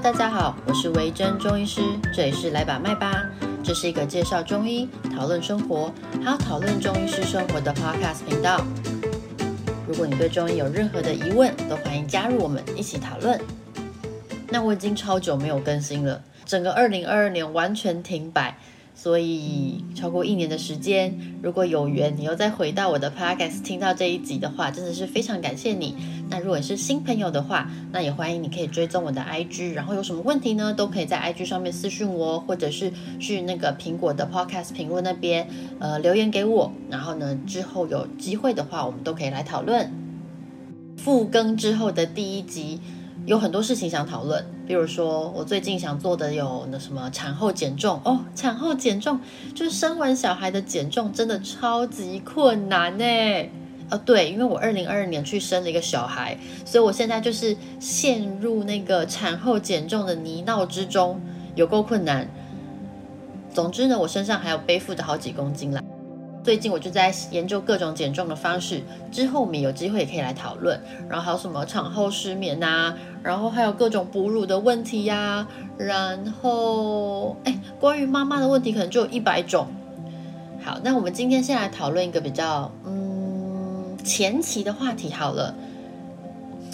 大家好，我是维珍中医师，这里是来把脉吧，这是一个介绍中医、讨论生活，还有讨论中医师生活的 Podcast 频道。如果你对中医有任何的疑问，都欢迎加入我们一起讨论。那我已经超久没有更新了，整个二零二二年完全停摆。所以超过一年的时间，如果有缘你又再回到我的 podcast 听到这一集的话，真的是非常感谢你。那如果是新朋友的话，那也欢迎你可以追踪我的 IG，然后有什么问题呢，都可以在 IG 上面私讯我，或者是去那个苹果的 podcast 评论那边呃留言给我。然后呢，之后有机会的话，我们都可以来讨论复更之后的第一集。有很多事情想讨论，比如说我最近想做的有那什么产后减重哦，产后减重就是生完小孩的减重真的超级困难呢。哦，对，因为我二零二二年去生了一个小孩，所以我现在就是陷入那个产后减重的泥淖之中，有够困难。总之呢，我身上还有背负的好几公斤啦。最近我就在研究各种减重的方式，之后我们有机会也可以来讨论。然后还有什么产后失眠呐，然后还有各种哺乳的问题呀，然后哎，关于妈妈的问题可能就有一百种。好，那我们今天先来讨论一个比较嗯前期的话题好了，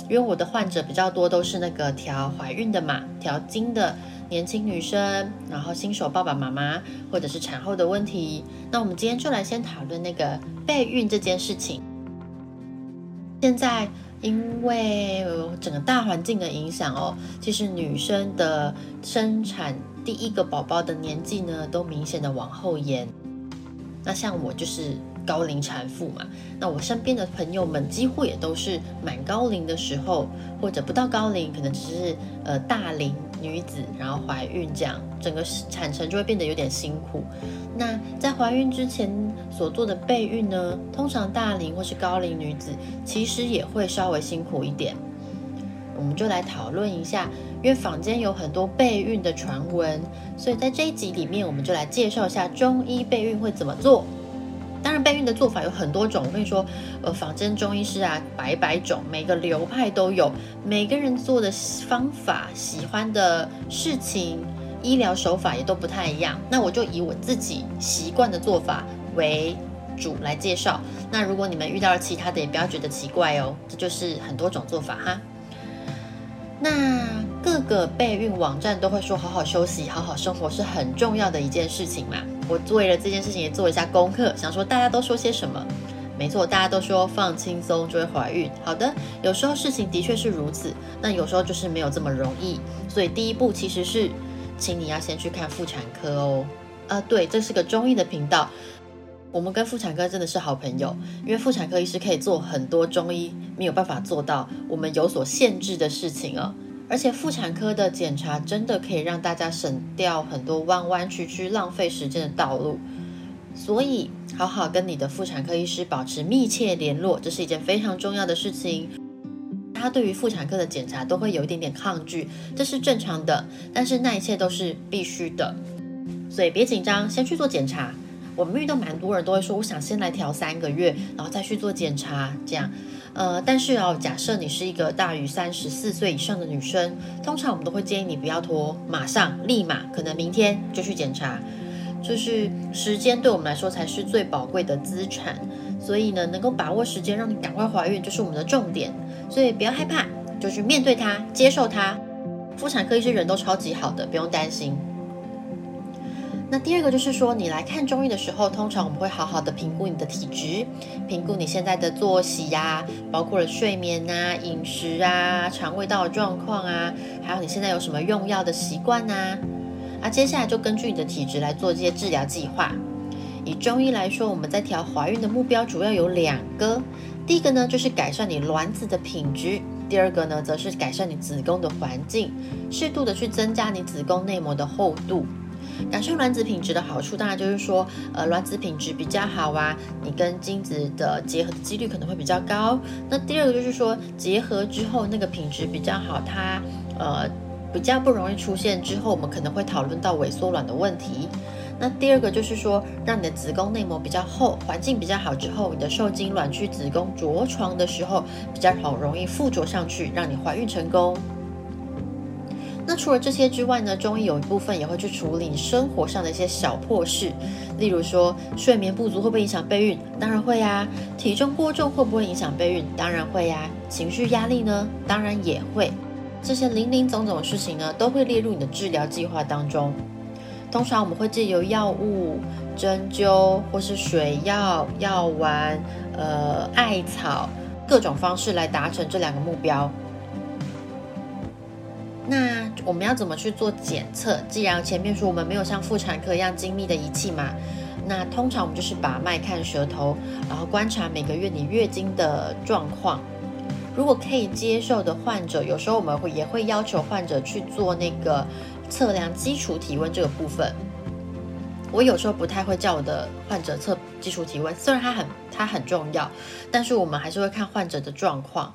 因为我的患者比较多都是那个调怀孕的嘛，调经的。年轻女生，然后新手爸爸妈妈，或者是产后的问题，那我们今天就来先讨论那个备孕这件事情。现在因为整个大环境的影响哦，其实女生的生产第一个宝宝的年纪呢，都明显的往后延。那像我就是高龄产妇嘛，那我身边的朋友们几乎也都是满高龄的时候，或者不到高龄，可能只是呃大龄。女子然后怀孕这样，整个产程就会变得有点辛苦。那在怀孕之前所做的备孕呢，通常大龄或是高龄女子其实也会稍微辛苦一点。我们就来讨论一下，因为坊间有很多备孕的传闻，所以在这一集里面，我们就来介绍一下中医备孕会怎么做。当然，备孕的做法有很多种。我跟你说，呃，仿真中医师啊，百百种，每个流派都有，每个人做的方法、喜欢的事情、医疗手法也都不太一样。那我就以我自己习惯的做法为主来介绍。那如果你们遇到了其他的，也不要觉得奇怪哦，这就是很多种做法哈。那各个备孕网站都会说，好好休息、好好生活是很重要的一件事情嘛。我为了这件事情也做一下功课，想说大家都说些什么？没错，大家都说放轻松就会怀孕。好的，有时候事情的确是如此，那有时候就是没有这么容易。所以第一步其实是，请你要先去看妇产科哦。啊，对，这是个中医的频道，我们跟妇产科真的是好朋友，因为妇产科医师可以做很多中医没有办法做到，我们有所限制的事情哦。而且妇产科的检查真的可以让大家省掉很多弯弯曲曲、浪费时间的道路，所以好好跟你的妇产科医师保持密切联络，这是一件非常重要的事情。他对于妇产科的检查都会有一点点抗拒，这是正常的，但是那一切都是必须的，所以别紧张，先去做检查。我们遇到蛮多人都会说，我想先来调三个月，然后再去做检查，这样。呃，但是哦，假设你是一个大于三十四岁以上的女生，通常我们都会建议你不要拖，马上立马，可能明天就去检查。就是时间对我们来说才是最宝贵的资产，所以呢，能够把握时间，让你赶快怀孕，就是我们的重点。所以不要害怕，就去面对它，接受它。妇产科医生人都超级好的，不用担心。那第二个就是说，你来看中医的时候，通常我们会好好的评估你的体质，评估你现在的作息呀，包括了睡眠啊、饮食啊、肠胃道的状况啊，还有你现在有什么用药的习惯啊。啊，接下来就根据你的体质来做这些治疗计划。以中医来说，我们在调怀孕的目标主要有两个，第一个呢就是改善你卵子的品质，第二个呢则是改善你子宫的环境，适度的去增加你子宫内膜的厚度。改善卵子品质的好处，当然就是说，呃，卵子品质比较好啊，你跟精子的结合的几率可能会比较高。那第二个就是说，结合之后那个品质比较好，它呃比较不容易出现之后，我们可能会讨论到萎缩卵的问题。那第二个就是说，让你的子宫内膜比较厚，环境比较好之后，你的受精卵去子宫着床的时候比较好，容易附着上去，让你怀孕成功。那除了这些之外呢，中医有一部分也会去处理你生活上的一些小破事，例如说睡眠不足会不会影响备孕？当然会呀。体重过重会不会影响备孕？当然会呀。情绪压力呢？当然也会。这些零零总总的事情呢，都会列入你的治疗计划当中。通常我们会借由药物、针灸或是水药、药丸、呃艾草各种方式来达成这两个目标。那我们要怎么去做检测？既然前面说我们没有像妇产科一样精密的仪器嘛，那通常我们就是把脉看舌头，然后观察每个月你月经的状况。如果可以接受的患者，有时候我们会也会要求患者去做那个测量基础体温这个部分。我有时候不太会叫我的患者测基础体温，虽然它很它很重要，但是我们还是会看患者的状况。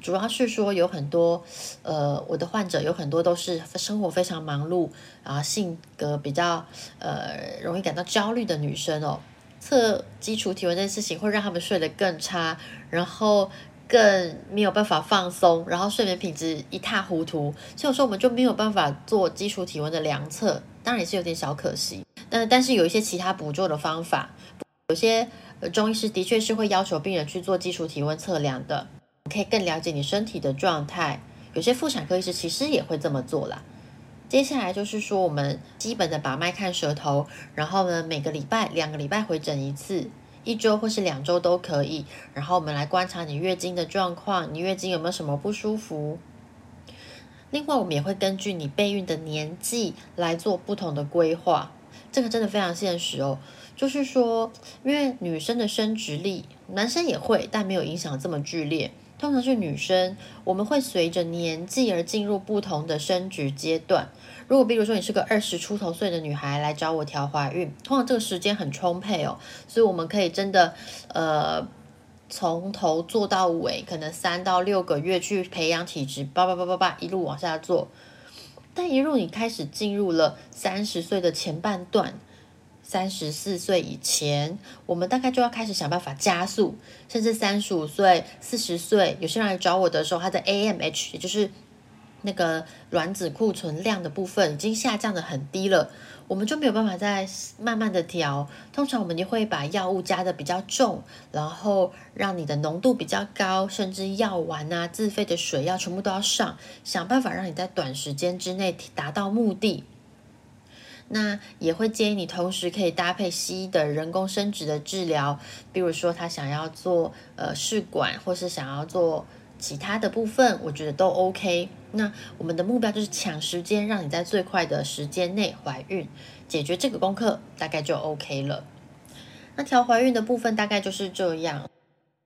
主要是说有很多，呃，我的患者有很多都是生活非常忙碌，然后性格比较呃容易感到焦虑的女生哦。测基础体温这件事情会让他们睡得更差，然后更没有办法放松，然后睡眠品质一塌糊涂。所以有时候我们就没有办法做基础体温的量测，当然也是有点小可惜。但但是有一些其他补救的方法，有些中医师的确是会要求病人去做基础体温测量的，可以更了解你身体的状态。有些妇产科医师其实也会这么做啦。接下来就是说我们基本的把脉看舌头，然后呢每个礼拜两个礼拜回诊一次，一周或是两周都可以。然后我们来观察你月经的状况，你月经有没有什么不舒服？另外我们也会根据你备孕的年纪来做不同的规划。这个真的非常现实哦，就是说，因为女生的生殖力，男生也会，但没有影响这么剧烈。通常是女生，我们会随着年纪而进入不同的生殖阶段。如果比如说你是个二十出头岁的女孩来找我调怀孕，通常这个时间很充沛哦，所以我们可以真的，呃，从头做到尾，可能三到六个月去培养体质，叭叭叭叭叭，一路往下做。但一路你开始进入了三十岁的前半段，三十四岁以前，我们大概就要开始想办法加速，甚至三十五岁、四十岁，有些人来找我的时候，他的 AMH 也就是那个卵子库存量的部分已经下降的很低了。我们就没有办法再慢慢的调，通常我们就会把药物加的比较重，然后让你的浓度比较高，甚至药丸啊、自费的水药全部都要上，想办法让你在短时间之内达到目的。那也会建议你同时可以搭配西医的人工生殖的治疗，比如说他想要做呃试管，或是想要做。其他的部分我觉得都 OK。那我们的目标就是抢时间，让你在最快的时间内怀孕，解决这个功课大概就 OK 了。那调怀孕的部分大概就是这样。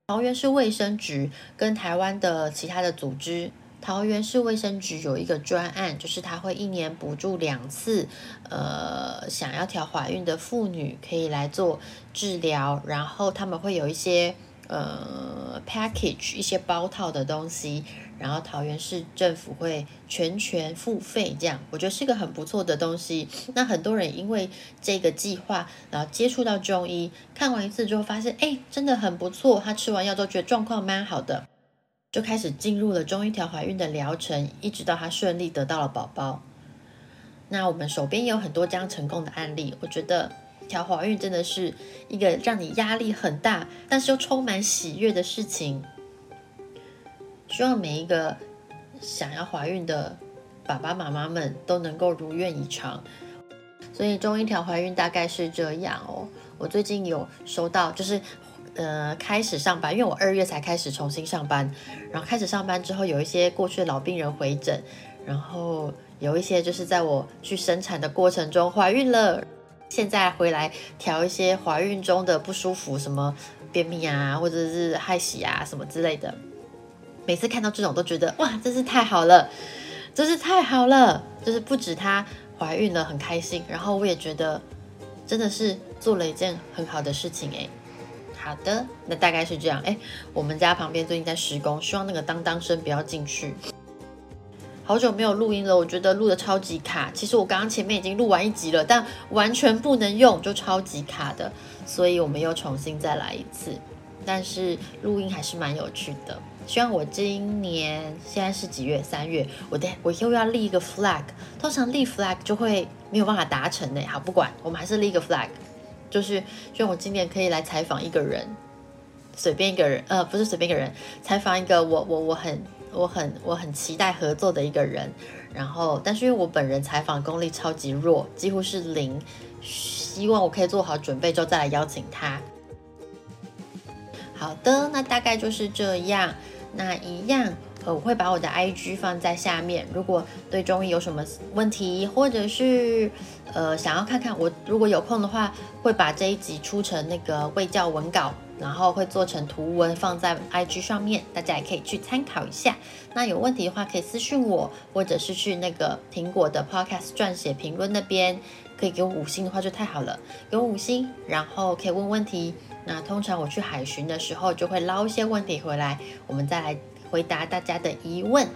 桃园市卫生局跟台湾的其他的组织，桃园市卫生局有一个专案，就是他会一年补助两次，呃，想要调怀孕的妇女可以来做治疗，然后他们会有一些。呃，package 一些包套的东西，然后桃园市政府会全权付费，这样我觉得是个很不错的东西。那很多人因为这个计划，然后接触到中医，看完一次之后发现，哎，真的很不错。他吃完药都觉得状况蛮好的，就开始进入了中医调怀孕的疗程，一直到他顺利得到了宝宝。那我们手边也有很多这样成功的案例，我觉得。调怀孕真的是一个让你压力很大，但是又充满喜悦的事情。希望每一个想要怀孕的爸爸妈妈们都能够如愿以偿。所以中医调怀孕大概是这样哦。我最近有收到，就是呃开始上班，因为我二月才开始重新上班，然后开始上班之后，有一些过去的老病人回诊，然后有一些就是在我去生产的过程中怀孕了。现在回来调一些怀孕中的不舒服，什么便秘啊，或者是害喜啊，什么之类的。每次看到这种都觉得哇，真是太好了，真是太好了。就是不止她怀孕了很开心，然后我也觉得真的是做了一件很好的事情诶。好的，那大概是这样。哎，我们家旁边最近在施工，希望那个当当声不要进去。好久没有录音了，我觉得录的超级卡。其实我刚刚前面已经录完一集了，但完全不能用，就超级卡的，所以我们又重新再来一次。但是录音还是蛮有趣的。希望我今年现在是几月？三月，我的我又要立一个 flag。通常立 flag 就会没有办法达成呢。好，不管，我们还是立一个 flag，就是希望我今年可以来采访一个人，随便一个人，呃，不是随便一个人，采访一个我我我很我很我很期待合作的一个人。然后，但是因为我本人采访功力超级弱，几乎是零，希望我可以做好准备之后再来邀请他。好的，那大概就是这样。那一样，呃，我会把我的 IG 放在下面。如果对中医有什么问题，或者是呃想要看看我，如果有空的话，会把这一集出成那个卫教文稿，然后会做成图文放在 IG 上面，大家也可以去参考一下。那有问题的话，可以私信我，或者是去那个苹果的 Podcast 撰写评论那边，可以给我五星的话就太好了，给我五星，然后可以问问题。那通常我去海巡的时候，就会捞一些问题回来，我们再来回答大家的疑问。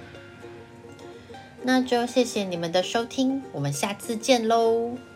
那就谢谢你们的收听，我们下次见喽。